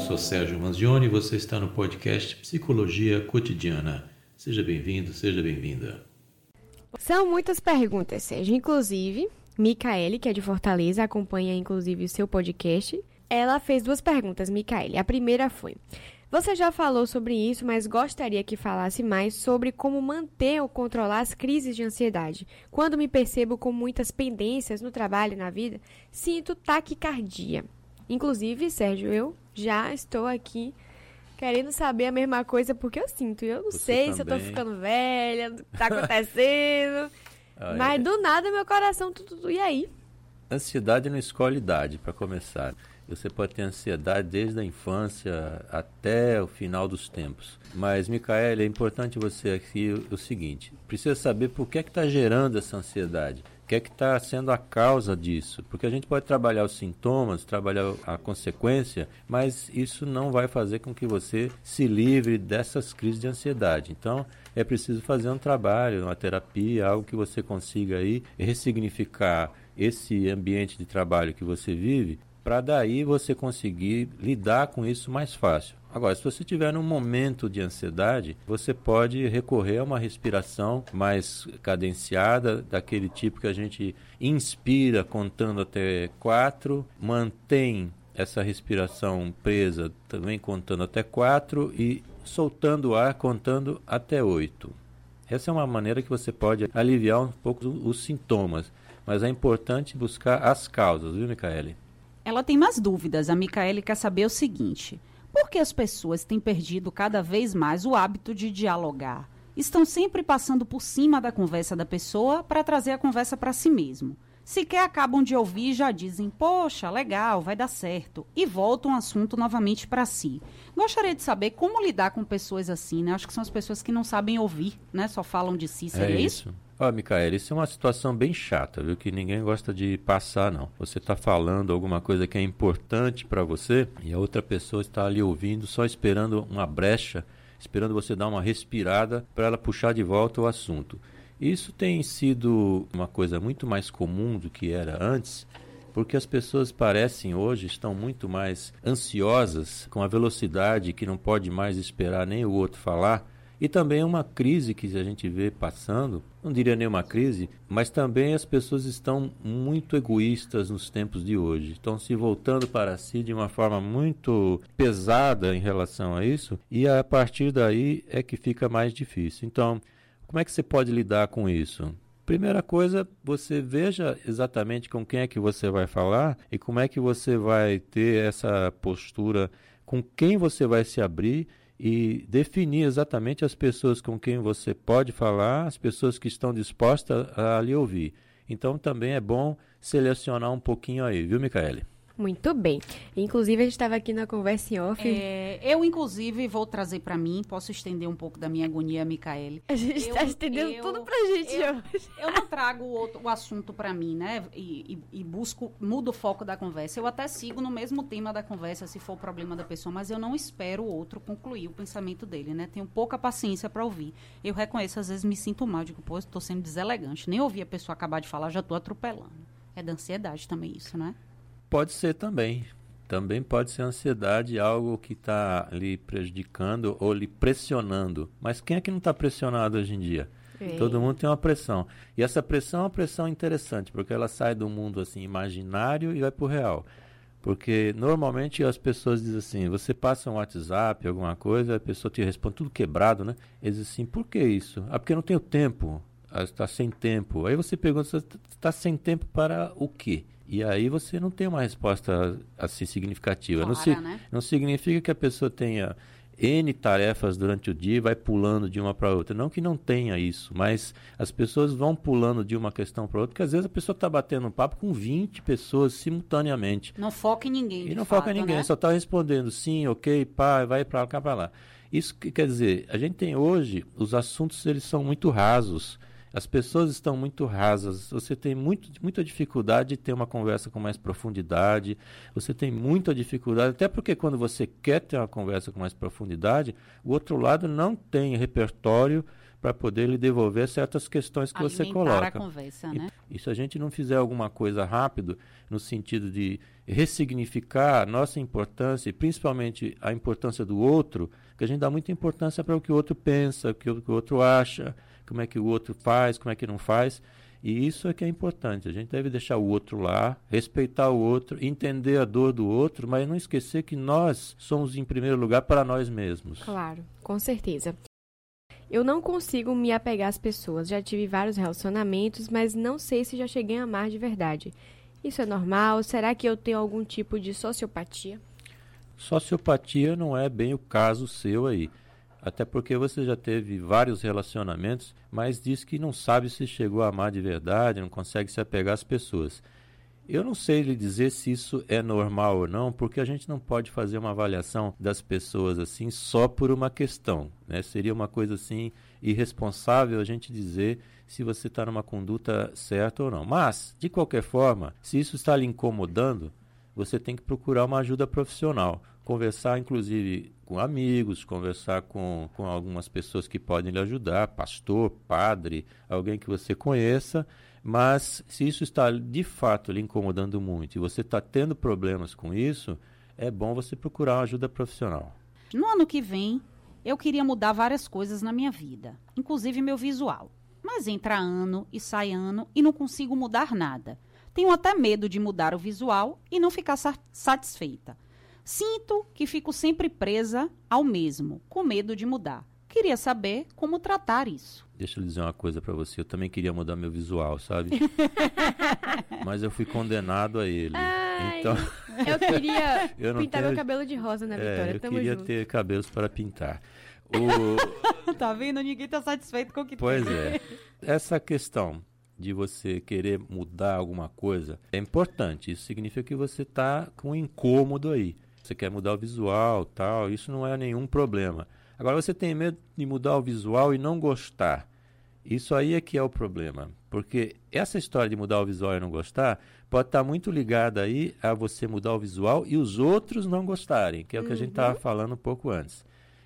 sou Sérgio Manzioni e você está no podcast Psicologia Cotidiana. Seja bem-vindo, seja bem-vinda. São muitas perguntas, Sérgio. Inclusive, Micaele, que é de Fortaleza, acompanha inclusive o seu podcast. Ela fez duas perguntas, Micaele. A primeira foi: Você já falou sobre isso, mas gostaria que falasse mais sobre como manter ou controlar as crises de ansiedade. Quando me percebo com muitas pendências no trabalho e na vida, sinto taquicardia. Inclusive, Sérgio, eu já estou aqui querendo saber a mesma coisa porque eu sinto. Eu não Você sei se eu tô também. ficando velha, o que tá acontecendo. Ah, mas é. do nada meu coração tudo, tudo. E aí? Ansiedade não escolhe idade, para começar. Você pode ter ansiedade desde a infância até o final dos tempos. Mas, Micaela, é importante você aqui o, o seguinte: precisa saber por que é que está gerando essa ansiedade. Que é que está sendo a causa disso? Porque a gente pode trabalhar os sintomas, trabalhar a consequência, mas isso não vai fazer com que você se livre dessas crises de ansiedade. Então, é preciso fazer um trabalho, uma terapia, algo que você consiga aí ressignificar esse ambiente de trabalho que você vive, para daí você conseguir lidar com isso mais fácil. Agora, se você tiver num momento de ansiedade, você pode recorrer a uma respiração mais cadenciada, daquele tipo que a gente inspira contando até quatro, mantém essa respiração presa também contando até quatro e soltando o ar contando até oito. Essa é uma maneira que você pode aliviar um pouco os sintomas, mas é importante buscar as causas, viu, Micaele? Ela tem mais dúvidas. A Micaele quer saber o seguinte: por que as pessoas têm perdido cada vez mais o hábito de dialogar? Estão sempre passando por cima da conversa da pessoa para trazer a conversa para si mesmo. Sequer acabam de ouvir e já dizem, poxa, legal, vai dar certo, e voltam o assunto novamente para si. Gostaria de saber como lidar com pessoas assim, né? Acho que são as pessoas que não sabem ouvir, né? Só falam de si, seria é isso? isso. Ó, Micaela, isso é uma situação bem chata, viu? Que ninguém gosta de passar, não. Você está falando alguma coisa que é importante para você e a outra pessoa está ali ouvindo, só esperando uma brecha, esperando você dar uma respirada para ela puxar de volta o assunto. Isso tem sido uma coisa muito mais comum do que era antes, porque as pessoas parecem hoje estão muito mais ansiosas com a velocidade que não pode mais esperar nem o outro falar. E também uma crise que a gente vê passando, não diria nem uma crise, mas também as pessoas estão muito egoístas nos tempos de hoje. Estão se voltando para si de uma forma muito pesada em relação a isso, e a partir daí é que fica mais difícil. Então, como é que você pode lidar com isso? Primeira coisa, você veja exatamente com quem é que você vai falar e como é que você vai ter essa postura, com quem você vai se abrir e definir exatamente as pessoas com quem você pode falar, as pessoas que estão dispostas a lhe ouvir. Então também é bom selecionar um pouquinho aí, viu, Micaele? Muito bem. Inclusive, a gente estava aqui na conversa em off. É, eu, inclusive, vou trazer para mim, posso estender um pouco da minha agonia, Micaele. A gente está estendendo eu- tudo pra gente eu- hoje. Eu não trago o, outro- o assunto para mim, né? E, e- e busco, mudo o foco da conversa. Eu até sigo no mesmo tema da conversa, se for o problema da pessoa, mas eu não espero o outro concluir o pensamento dele, né? Tenho pouca paciência para ouvir. Eu reconheço, às vezes me sinto mal, digo, pô, estou sendo deselegante. Nem ouvi a pessoa acabar de falar, já estou atropelando. É da ansiedade também isso, né? Pode ser também. Também pode ser ansiedade, algo que está lhe prejudicando ou lhe pressionando. Mas quem é que não está pressionado hoje em dia? É. Todo mundo tem uma pressão. E essa pressão é uma pressão interessante, porque ela sai do mundo assim imaginário e vai para o real. Porque normalmente as pessoas dizem assim, você passa um WhatsApp, alguma coisa, a pessoa te responde tudo quebrado, né? Eles dizem assim, por que isso? Ah, porque eu não tenho tempo. Ah, está sem tempo. Aí você pergunta, você está sem tempo para o quê? E aí você não tem uma resposta assim significativa. não, si- né? não significa que a pessoa tenha N tarefas durante o dia e vai pulando de uma para outra. Não que não tenha isso, mas as pessoas vão pulando de uma questão para outra, porque às vezes a pessoa está batendo um papo com 20 pessoas simultaneamente. Não foca em ninguém. E não fato, foca em ninguém, né? só está respondendo sim, ok, pá, vai para cá, para lá. Isso que quer dizer, a gente tem hoje, os assuntos eles são muito rasos. As pessoas estão muito rasas. Você tem muito, muita dificuldade de ter uma conversa com mais profundidade. Você tem muita dificuldade, até porque quando você quer ter uma conversa com mais profundidade, o outro lado não tem repertório para poder lhe devolver certas questões que Alimentar você coloca. a conversa, né? E, e se a gente não fizer alguma coisa rápido, no sentido de ressignificar a nossa importância, e principalmente a importância do outro, que a gente dá muita importância para o que o outro pensa, o que o, que o outro acha, como é que o outro faz, como é que não faz. E isso é que é importante. A gente deve deixar o outro lá, respeitar o outro, entender a dor do outro, mas não esquecer que nós somos em primeiro lugar para nós mesmos. Claro, com certeza. Eu não consigo me apegar às pessoas. Já tive vários relacionamentos, mas não sei se já cheguei a amar de verdade. Isso é normal? Será que eu tenho algum tipo de sociopatia? Sociopatia não é bem o caso seu aí. Até porque você já teve vários relacionamentos, mas diz que não sabe se chegou a amar de verdade, não consegue se apegar às pessoas. Eu não sei lhe dizer se isso é normal ou não, porque a gente não pode fazer uma avaliação das pessoas assim só por uma questão. Né? Seria uma coisa assim irresponsável a gente dizer se você está numa conduta certa ou não. Mas, de qualquer forma, se isso está lhe incomodando, você tem que procurar uma ajuda profissional. Conversar, inclusive, com amigos, conversar com, com algumas pessoas que podem lhe ajudar, pastor, padre, alguém que você conheça. Mas se isso está de fato lhe incomodando muito e você está tendo problemas com isso, é bom você procurar uma ajuda profissional. No ano que vem, eu queria mudar várias coisas na minha vida, inclusive meu visual. Mas entra ano e sai ano e não consigo mudar nada. Tenho até medo de mudar o visual e não ficar sa satisfeita. Sinto que fico sempre presa ao mesmo, com medo de mudar. Queria saber como tratar isso. Deixa eu dizer uma coisa para você. Eu também queria mudar meu visual, sabe? Mas eu fui condenado a ele. Ai, então, eu queria Eu não pintar tenho- meu cabelo de rosa na é, Vitória. eu Tamo queria junto. ter cabelos para pintar. O, tá vendo? Ninguém tá satisfeito com o que Pois é. Essa questão de você querer mudar alguma coisa é importante. Isso significa que você está com um incômodo aí. Você quer mudar o visual, tal. Isso não é nenhum problema. Agora você tem medo de mudar o visual e não gostar. Isso aí é que é o problema. Porque essa história de mudar o visual e não gostar pode estar muito ligada aí a você mudar o visual e os outros não gostarem, que é o que a gente estava falando um pouco antes.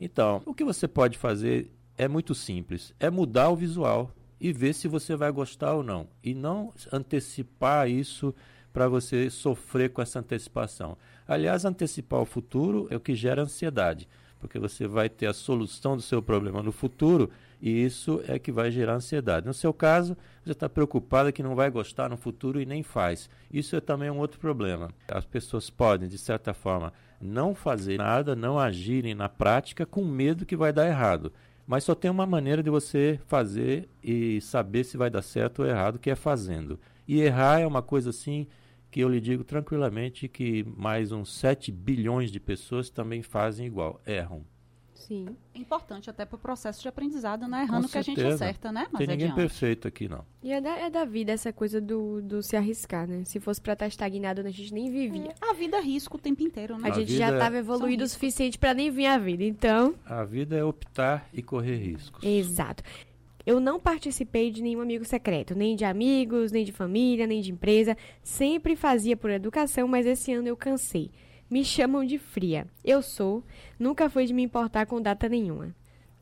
Então, o que você pode fazer é muito simples: é mudar o visual e ver se você vai gostar ou não. E não antecipar isso para você sofrer com essa antecipação. Aliás, antecipar o futuro é o que gera ansiedade, porque você vai ter a solução do seu problema no futuro e isso é que vai gerar ansiedade. No seu caso, você está preocupada que não vai gostar no futuro e nem faz. Isso é também um outro problema. As pessoas podem, de certa forma, não fazer nada, não agirem na prática com medo que vai dar errado. Mas só tem uma maneira de você fazer e saber se vai dar certo ou errado, que é fazendo. E errar é uma coisa assim que eu lhe digo tranquilamente que mais uns 7 bilhões de pessoas também fazem igual, erram. Sim. É importante até pro processo de aprendizado, né? Errando que a gente acerta, né? Não Mas tem ninguém adiante. perfeito aqui, não. E é da, é da vida essa coisa do, do se arriscar, né? Se fosse pra estar estagnado, a gente nem vivia. A vida é risco o tempo inteiro, né? A A gente já é- estava evoluído o suficiente pra nem vir a vida. Então, A vida é optar e correr riscos. exato. Eu não participei de nenhum amigo secreto, nem de amigos, nem de família, nem de empresa. Sempre fazia por educação, mas esse ano eu cansei. Me chamam de fria. Eu sou, nunca fui de me importar com data nenhuma.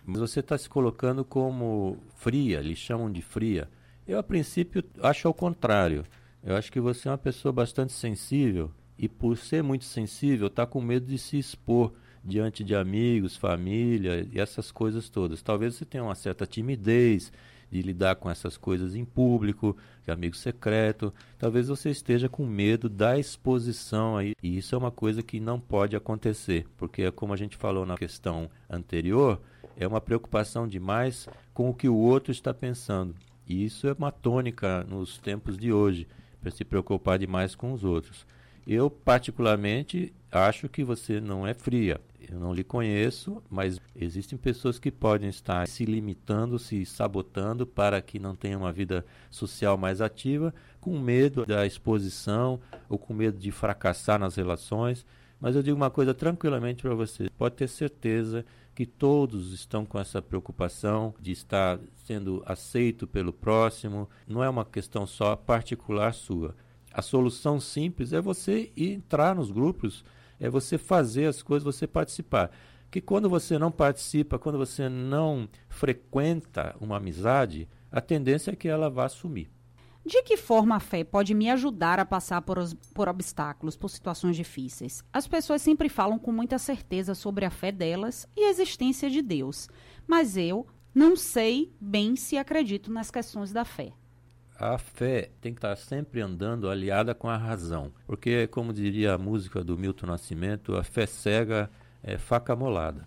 Mas você está se colocando como fria, lhe chamam de fria. Eu, a princípio, acho ao contrário. Eu acho que você é uma pessoa bastante sensível e, por ser muito sensível, está com medo de se expor diante de amigos, família e essas coisas todas. Talvez você tenha uma certa timidez de lidar com essas coisas em público, de amigo secreto. Talvez você esteja com medo da exposição aí. E isso é uma coisa que não pode acontecer, porque como a gente falou na questão anterior, é uma preocupação demais com o que o outro está pensando. E isso é uma tônica nos tempos de hoje, para se preocupar demais com os outros. Eu, particularmente, acho que você não é fria. Eu não lhe conheço, mas existem pessoas que podem estar se limitando, se sabotando para que não tenham uma vida social mais ativa, com medo da exposição ou com medo de fracassar nas relações. Mas eu digo uma coisa tranquilamente para você: pode ter certeza que todos estão com essa preocupação de estar sendo aceito pelo próximo. Não é uma questão só particular sua. A solução simples é você entrar nos grupos, é você fazer as coisas, você participar. que quando você não participa, quando você não frequenta uma amizade, a tendência é que ela vá sumir. De que forma a fé pode me ajudar a passar por, os, por obstáculos, por situações difíceis? As pessoas sempre falam com muita certeza sobre a fé delas e a existência de Deus, mas eu não sei bem se acredito nas questões da fé. A fé tem que estar sempre andando aliada com a razão, porque, como diria a música do Milton Nascimento, a fé cega é faca molada.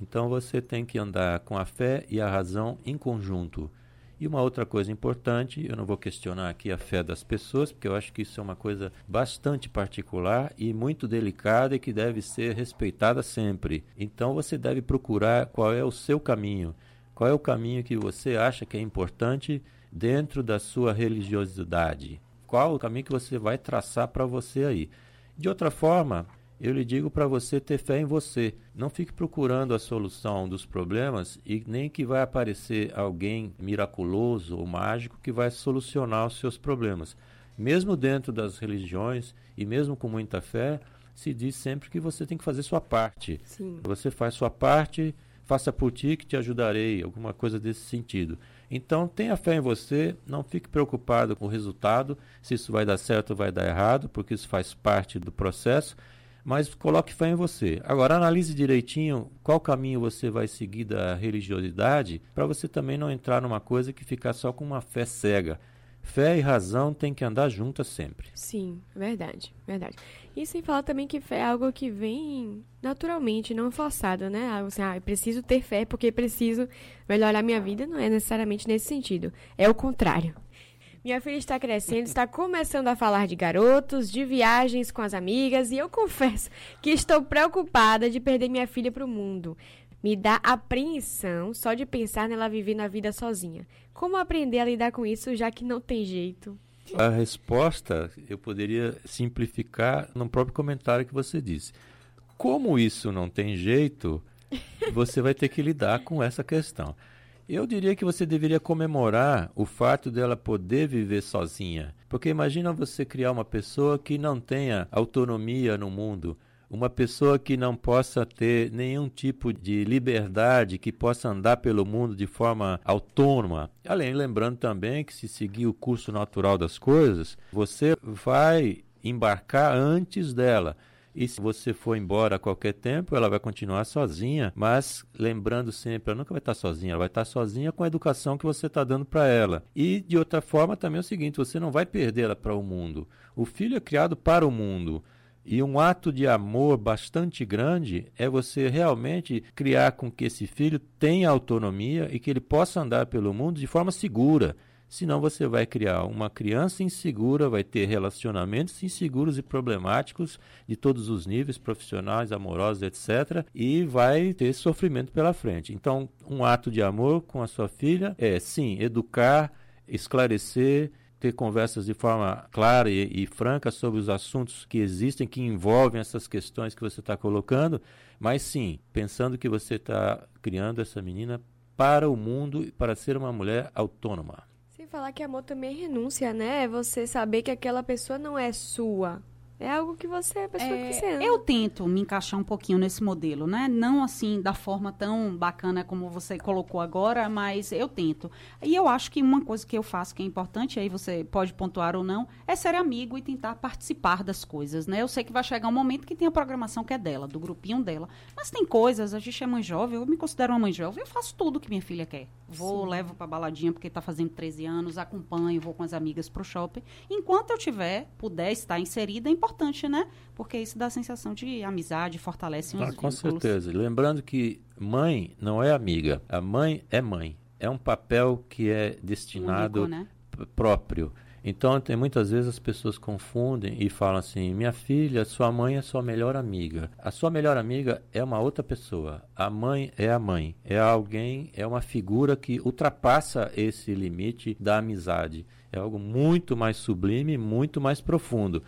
Então você tem que andar com a fé e a razão em conjunto. E uma outra coisa importante, eu não vou questionar aqui a fé das pessoas, porque eu acho que isso é uma coisa bastante particular e muito delicada e que deve ser respeitada sempre. Então você deve procurar qual é o seu caminho, qual é o caminho que você acha que é importante dentro da sua religiosidade. Qual o caminho que você vai traçar para você aí. De outra forma, eu lhe digo para você ter fé em você. Não fique procurando a solução dos problemas e nem que vai aparecer alguém miraculoso ou mágico que vai solucionar os seus problemas. Mesmo dentro das religiões e mesmo com muita fé, se diz sempre que você tem que fazer sua parte. Sim. Você faz sua parte, faça por ti que te ajudarei, alguma coisa desse sentido. Então, tenha fé em você, não fique preocupado com o resultado, se isso vai dar certo ou vai dar errado, porque isso faz parte do processo mas coloque fé em você. Agora, analise direitinho qual caminho você vai seguir da religiosidade, para você também não entrar numa coisa que ficar só com uma fé cega. Fé e razão têm que andar juntas sempre. Sim, verdade, verdade. E sem falar também que fé é algo que vem naturalmente, não forçado, né? Algo assim, ah, eu preciso ter fé porque preciso melhorar minha vida, não é necessariamente nesse sentido. É o contrário. Minha filha está crescendo, está começando a falar de garotos, de viagens com as amigas, e eu confesso que estou preocupada de perder minha filha para o mundo. Me dá apreensão só de pensar nela vivendo a vida sozinha. Como aprender a lidar com isso, já que não tem jeito? A resposta eu poderia simplificar no próprio comentário que você disse. Como isso não tem jeito, você vai ter que lidar com essa questão. Eu diria que você deveria comemorar o fato dela poder viver sozinha. Porque imagina você criar uma pessoa que não tenha autonomia no mundo, uma pessoa que não possa ter nenhum tipo de liberdade, que possa andar pelo mundo de forma autônoma. Além, lembrando também que se seguir o curso natural das coisas, você vai embarcar antes dela. E se você for embora a qualquer tempo, ela vai continuar sozinha, mas lembrando sempre, ela nunca vai estar sozinha, ela vai estar sozinha com a educação que você está dando para ela. E de outra forma também é o seguinte, você não vai perder ela para o mundo. O filho é criado para o mundo. E um ato de amor bastante grande é você realmente criar com que esse filho tenha autonomia e que ele possa andar pelo mundo de forma segura senão você vai criar uma criança insegura, vai ter relacionamentos inseguros e problemáticos de todos os níveis, profissionais, amorosos, etc., e vai ter sofrimento pela frente. Então, um ato de amor com a sua filha é, sim, educar, esclarecer, ter conversas de forma clara e, e, franca sobre os assuntos que existem, que envolvem essas questões que você está colocando, mas sim, pensando que você está criando essa menina para o mundo e para ser uma mulher autônoma. Sem falar que amor também é renúncia, né? É você saber que aquela pessoa não é sua. É algo que você, a pessoa é, que você ama. Eu tento me encaixar um pouquinho nesse modelo, né? Não assim da forma tão bacana como você colocou agora, mas eu tento. E eu acho que uma coisa que eu faço que é importante, aí você pode pontuar ou não, é ser amigo e tentar participar das coisas, né? Eu sei que vai chegar um momento que tem a programação que é dela, do grupinho dela. Mas tem coisas, a gente é mãe jovem, eu me considero uma mãe jovem, eu faço tudo que minha filha quer. Vou, Sim. levo pra baladinha porque tá fazendo 13 anos, acompanho, vou com as amigas pro shopping. Enquanto eu tiver, puder estar inserida, é importante, né? Porque isso dá a sensação de amizade, fortalece ah, Com certeza. Lembrando que mãe não é amiga. A mãe é mãe. É um papel que é destinado Único, né? próprio. Então, tem muitas vezes as pessoas confundem e falam assim: minha filha, sua mãe é sua melhor amiga. A sua melhor amiga é uma outra pessoa. A mãe é a mãe. É alguém, é uma figura que ultrapassa esse limite da amizade. É algo muito mais sublime, muito mais profundo.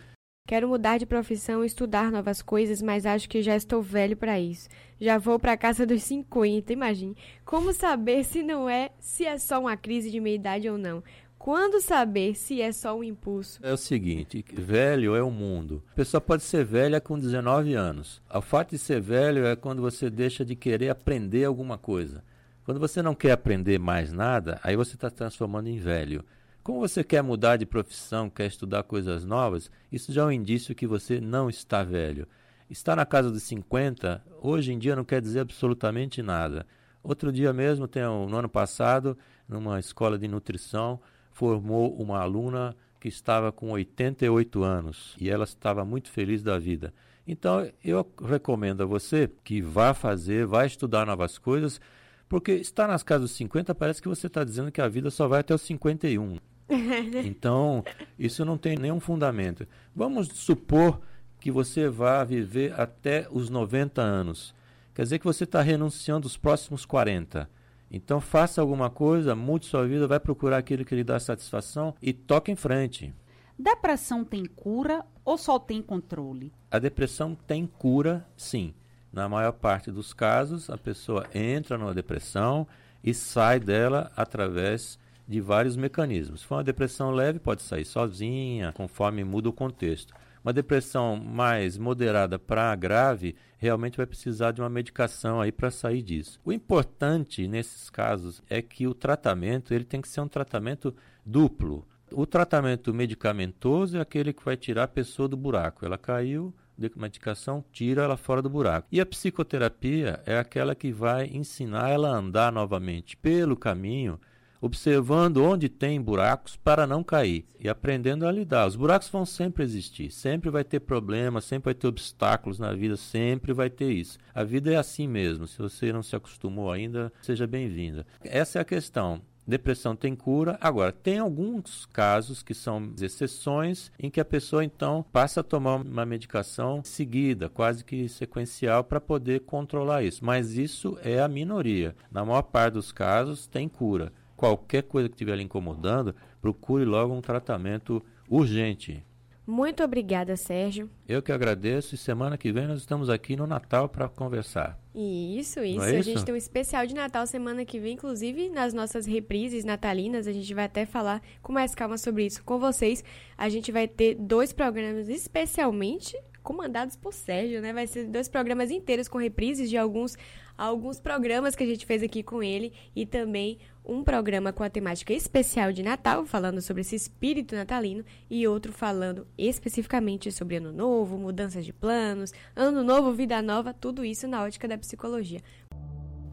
Quero mudar de profissão e estudar novas coisas, mas acho que já estou velho para isso. Já vou para a casa dos 50, imagine. Como saber se não é, se é só uma crise de meia idade ou não? Quando saber se é só um impulso? É o seguinte, velho é o mundo. A pessoa pode ser velha com 19 anos. O fato de ser velho é quando você deixa de querer aprender alguma coisa. Quando você não quer aprender mais nada, aí você está transformando em velho. Como você quer mudar de profissão, quer estudar coisas novas, isso já é um indício que você não está velho. Estar na casa dos 50, hoje em dia não quer dizer absolutamente nada. Outro dia mesmo, tem no ano passado, numa escola de nutrição, formou uma aluna que estava com 88 anos e ela estava muito feliz da vida. Então, eu recomendo a você que vá fazer, vá estudar novas coisas, porque estar nas casas dos 50 parece que você está dizendo que a vida só vai até os 51. Então, isso não tem nenhum fundamento. Vamos supor que você vá viver até os 90 anos. Quer dizer que você está renunciando os próximos 40. Então, faça alguma coisa, mude sua vida, vai procurar aquilo que lhe dá satisfação e toque em frente. Depressão tem cura ou só tem controle? A depressão tem cura, sim. Na maior parte dos casos, a pessoa entra numa depressão e sai dela através de vários mecanismos. Se for uma depressão leve, pode sair sozinha, conforme muda o contexto. Uma depressão mais moderada para grave, realmente vai precisar de uma medicação aí para sair disso. O importante nesses casos é que o tratamento ele tem que ser um tratamento duplo. O tratamento medicamentoso é aquele que vai tirar a pessoa do buraco. Ela caiu, de medicação tira ela fora do buraco. E a psicoterapia é aquela que vai ensinar ela a andar novamente pelo caminho observando onde tem buracos para não cair e aprendendo a lidar. Os buracos vão sempre existir, sempre vai ter problemas, sempre vai ter obstáculos na vida, sempre vai ter isso. A vida é assim mesmo. Se você não se acostumou ainda, seja bem-vinda. Essa é a questão. Depressão tem cura. Agora, tem alguns casos que são exceções em que a pessoa então passa a tomar uma medicação seguida, quase que sequencial, para poder controlar isso. Mas isso é a minoria. Na maior parte dos casos, tem cura qualquer coisa que estiver lhe incomodando, procure logo um tratamento urgente. Muito obrigada, Sérgio. Eu que agradeço e semana que vem nós estamos aqui no Natal para conversar. Isso, isso. É isso. A gente tem um especial de Natal semana que vem, inclusive nas nossas reprises natalinas. A gente vai até falar com mais calma sobre isso com vocês. A gente vai ter dois programas especialmente comandados por Sérgio, né? Vai ser dois programas inteiros com reprises de alguns, alguns programas que a gente fez aqui com ele e também um programa com a temática especial de Natal, falando sobre esse espírito natalino, e outro falando especificamente sobre Ano Novo, mudanças de planos, Ano Novo, Vida Nova, tudo isso na ótica da psicologia.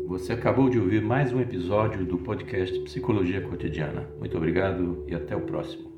Você acabou de ouvir mais um episódio do podcast Psicologia Cotidiana. Muito obrigado e até o próximo.